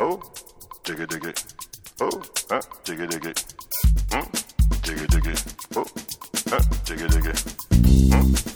Oh, jiggy diggy. Oh, uh, jiggy diggy. Mm, jiggy diggy. Oh, uh, jiggy diggy. Mm,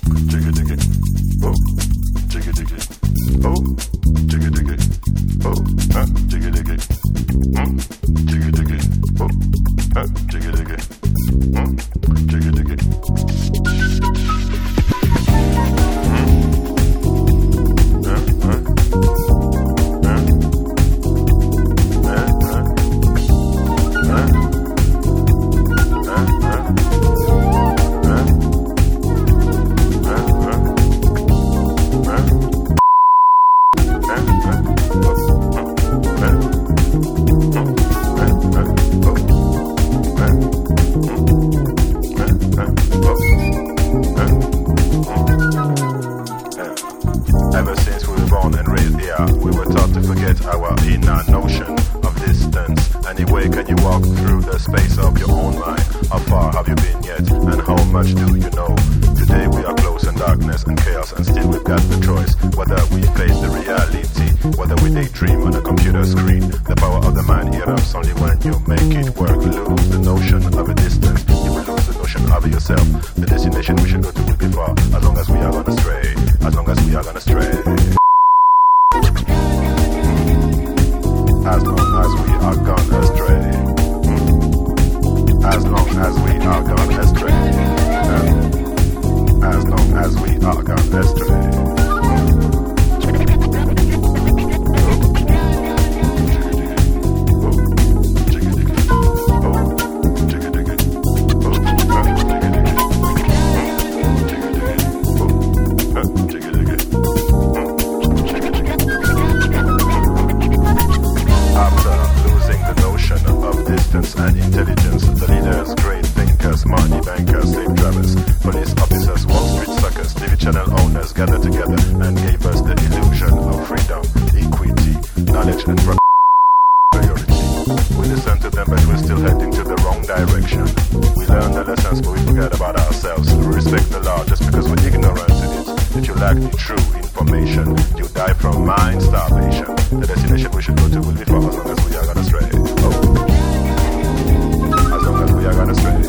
our inner notion of distance. Anyway, can you walk through the space of your own mind? How far have you been yet? And how much do you know? Today we are close in darkness and chaos, and still we've got the choice whether we face the reality, whether we daydream on a computer screen. The power of the mind erupts only when you make it work. Lose the notion of a distance, you will lose the notion of yourself. The destination we should go to will be far, as long as we are gonna stray, as long as we are gonna stray. And priority. We to them, but we're still heading to the wrong direction. We learned the lessons, but we forget about ourselves. We respect the law just because we're ignorant in it. If you lack the true information, you die from mind starvation. The destination we should go to will be far as long as we are gonna stray. Oh. As long as we are gonna stray.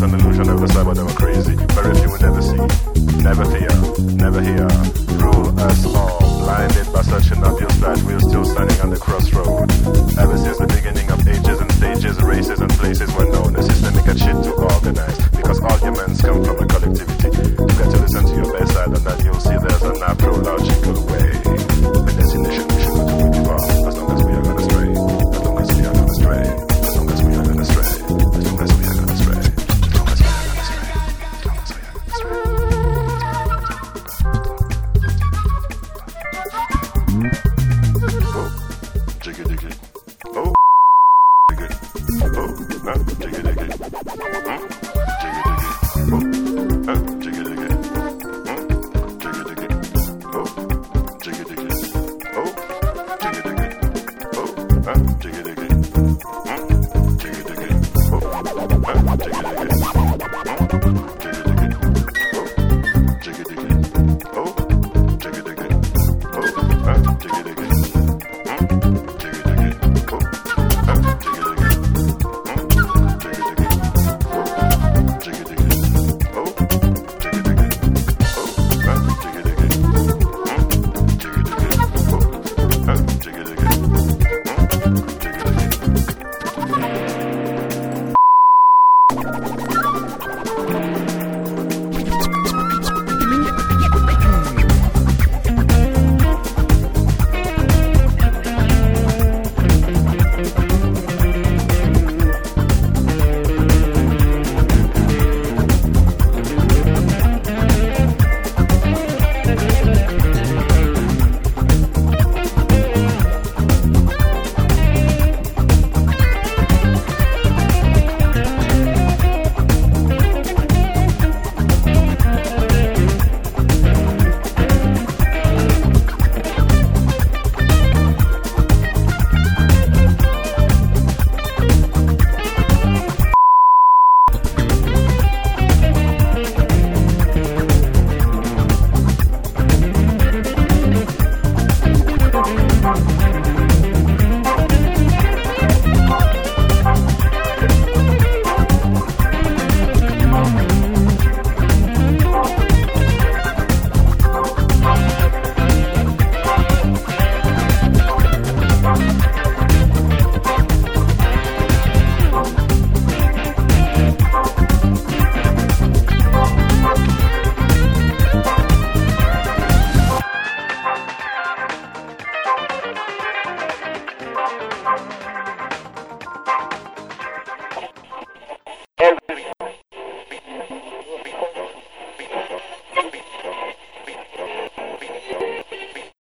And illusion of the cyber democracy. Very few will never see, never fear, never hear. Rule us all, blinded by such an obvious that we're still standing on the crossroad. Ever since the Oh, take it again. Oh, take it again.